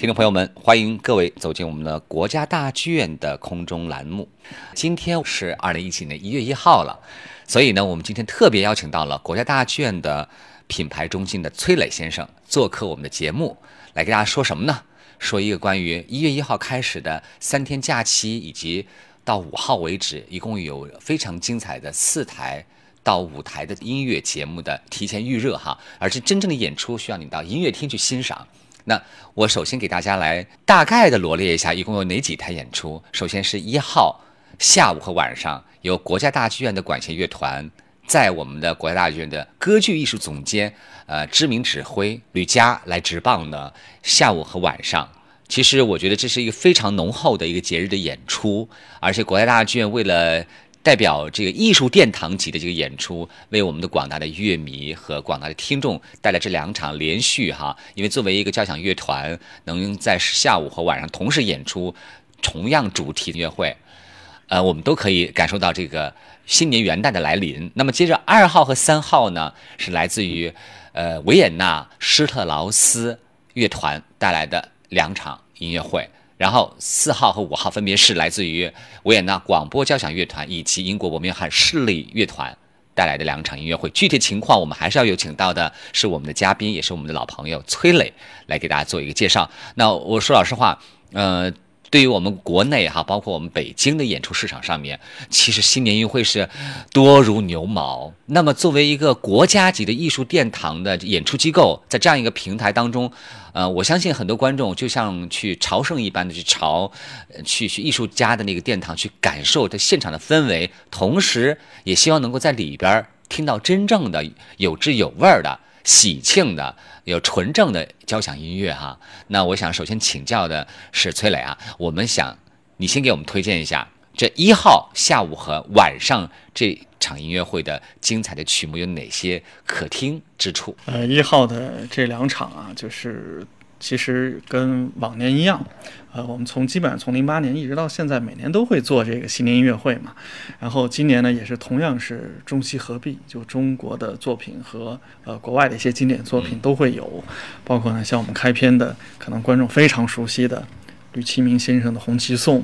听众朋友们，欢迎各位走进我们的国家大剧院的空中栏目。今天是二零一七年一月一号了，所以呢，我们今天特别邀请到了国家大剧院的品牌中心的崔磊先生做客我们的节目，来给大家说什么呢？说一个关于一月一号开始的三天假期，以及到五号为止，一共有非常精彩的四台到五台的音乐节目的提前预热哈，而是真正的演出需要你到音乐厅去欣赏。那我首先给大家来大概的罗列一下，一共有哪几台演出。首先是一号下午和晚上，由国家大剧院的管弦乐团，在我们的国家大剧院的歌剧艺术总监，呃，知名指挥吕嘉来执棒的下午和晚上。其实我觉得这是一个非常浓厚的一个节日的演出，而且国家大剧院为了。代表这个艺术殿堂级的这个演出，为我们的广大的乐迷和广大的听众带来这两场连续哈，因为作为一个交响乐团，能在下午和晚上同时演出同样主题的音乐会，呃，我们都可以感受到这个新年元旦的来临。那么接着二号和三号呢，是来自于呃维也纳施特劳斯乐团带来的两场音乐会。然后四号和五号分别是来自于维也纳广播交响乐团以及英国伯明翰市立乐团带来的两场音乐会。具体情况我们还是要有请到的是我们的嘉宾，也是我们的老朋友崔磊来给大家做一个介绍。那我说老实话，呃。对于我们国内哈，包括我们北京的演出市场上面，其实新年音乐会是多如牛毛。那么作为一个国家级的艺术殿堂的演出机构，在这样一个平台当中，呃，我相信很多观众就像去朝圣一般的去朝，去去艺术家的那个殿堂去感受这现场的氛围，同时也希望能够在里边听到真正的有滋有味的。喜庆的、有纯正的交响音乐哈。那我想首先请教的是崔磊啊，我们想你先给我们推荐一下这一号下午和晚上这场音乐会的精彩的曲目有哪些可听之处？呃，一号的这两场啊，就是。其实跟往年一样，呃，我们从基本上从零八年一直到现在，每年都会做这个新年音乐会嘛。然后今年呢，也是同样是中西合璧，就中国的作品和呃国外的一些经典作品都会有，包括呢像我们开篇的，可能观众非常熟悉的吕其明先生的《红旗颂》。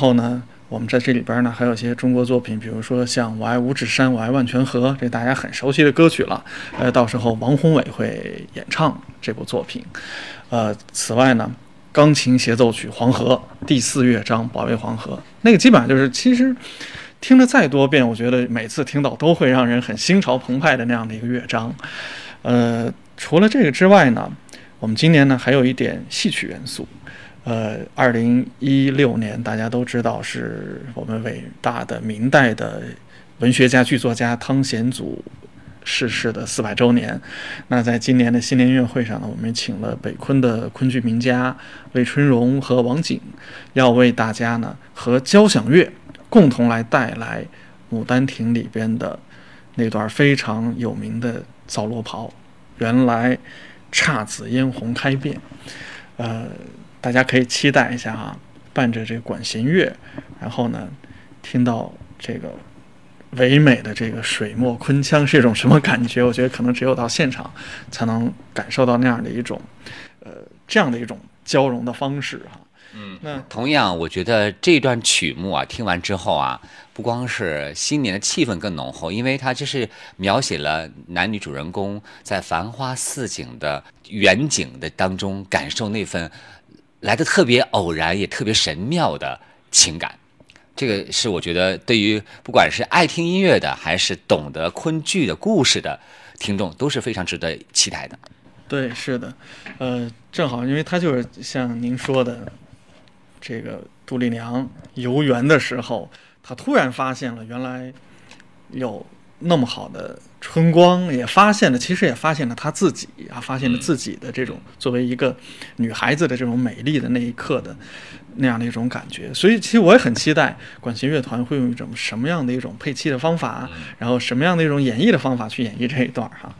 后呢，我们在这里边呢还有一些中国作品，比如说像《我爱五指山，我爱万泉河》，这大家很熟悉的歌曲了。呃，到时候王宏伟会演唱这部作品。呃，此外呢，钢琴协奏曲《黄河》第四乐章《保卫黄河》，那个基本上就是其实听了再多遍，我觉得每次听到都会让人很心潮澎湃的那样的一个乐章。呃，除了这个之外呢，我们今年呢还有一点戏曲元素。呃，二零一六年大家都知道是我们伟大的明代的文学家、剧作家汤显祖逝世的四百周年。那在今年的新年音乐会上呢，我们请了北昆的昆剧名家魏春荣和王景，要为大家呢和交响乐共同来带来《牡丹亭》里边的那段非常有名的扫罗袍。原来姹紫嫣红开遍，呃。大家可以期待一下啊，伴着这个管弦乐，然后呢，听到这个唯美的这个水墨昆腔是一种什么感觉？我觉得可能只有到现场才能感受到那样的一种，呃，这样的一种交融的方式哈。嗯，那同样，我觉得这段曲目啊，听完之后啊，不光是新年的气氛更浓厚，因为它就是描写了男女主人公在繁花似锦的远景的当中感受那份。来的特别偶然，也特别神妙的情感，这个是我觉得对于不管是爱听音乐的，还是懂得昆剧的故事的听众，都是非常值得期待的。对，是的，呃，正好，因为他就是像您说的，这个杜丽娘游园的时候，她突然发现了原来有。那么好的春光，也发现了，其实也发现了他自己啊，发现了自己的这种作为一个女孩子的这种美丽的那一刻的那样的一种感觉。所以，其实我也很期待管弦乐团会用一种什么样的一种配器的方法，然后什么样的一种演绎的方法去演绎这一段哈。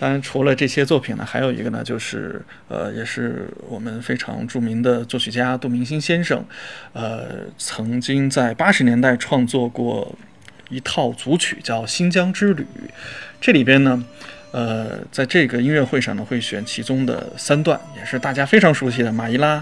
当然，除了这些作品呢，还有一个呢，就是呃，也是我们非常著名的作曲家杜明新先生，呃，曾经在八十年代创作过一套组曲，叫《新疆之旅》。这里边呢，呃，在这个音乐会上呢，会选其中的三段，也是大家非常熟悉的《马伊拉》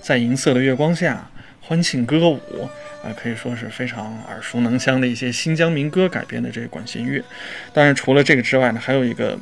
在银色的月光下欢庆歌舞，啊，可以说是非常耳熟能详的一些新疆民歌改编的这个管弦乐。当然，除了这个之外呢，还有一个。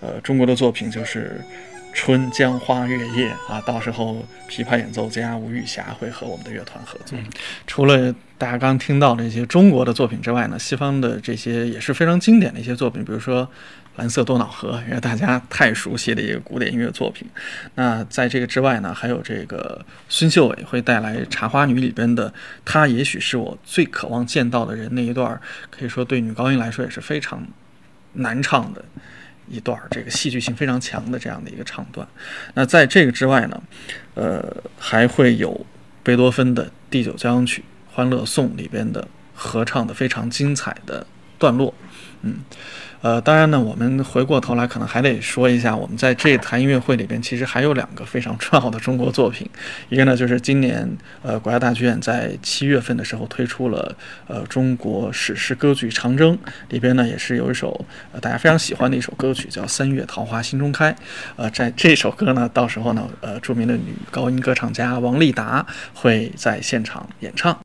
呃，中国的作品就是《春江花月夜》啊，到时候琵琶演奏家吴玉霞会和我们的乐团合作。除了大家刚听到的一些中国的作品之外呢，西方的这些也是非常经典的一些作品，比如说《蓝色多瑙河》，因为大家太熟悉的一个古典音乐作品。那在这个之外呢，还有这个孙秀伟会带来《茶花女》里边的“她也许是我最渴望见到的人”那一段，可以说对女高音来说也是非常难唱的。一段这个戏剧性非常强的这样的一个唱段，那在这个之外呢，呃，还会有贝多芬的第九交响曲《欢乐颂》里边的合唱的非常精彩的段落，嗯。呃，当然呢，我们回过头来可能还得说一下，我们在这台音乐会里边，其实还有两个非常重要的中国作品。一个呢，就是今年呃国家大剧院在七月份的时候推出了呃中国史诗歌剧《长征》，里边呢也是有一首呃大家非常喜欢的一首歌曲，叫《三月桃花心中开》。呃，在这首歌呢，到时候呢，呃著名的女高音歌唱家王丽达会在现场演唱。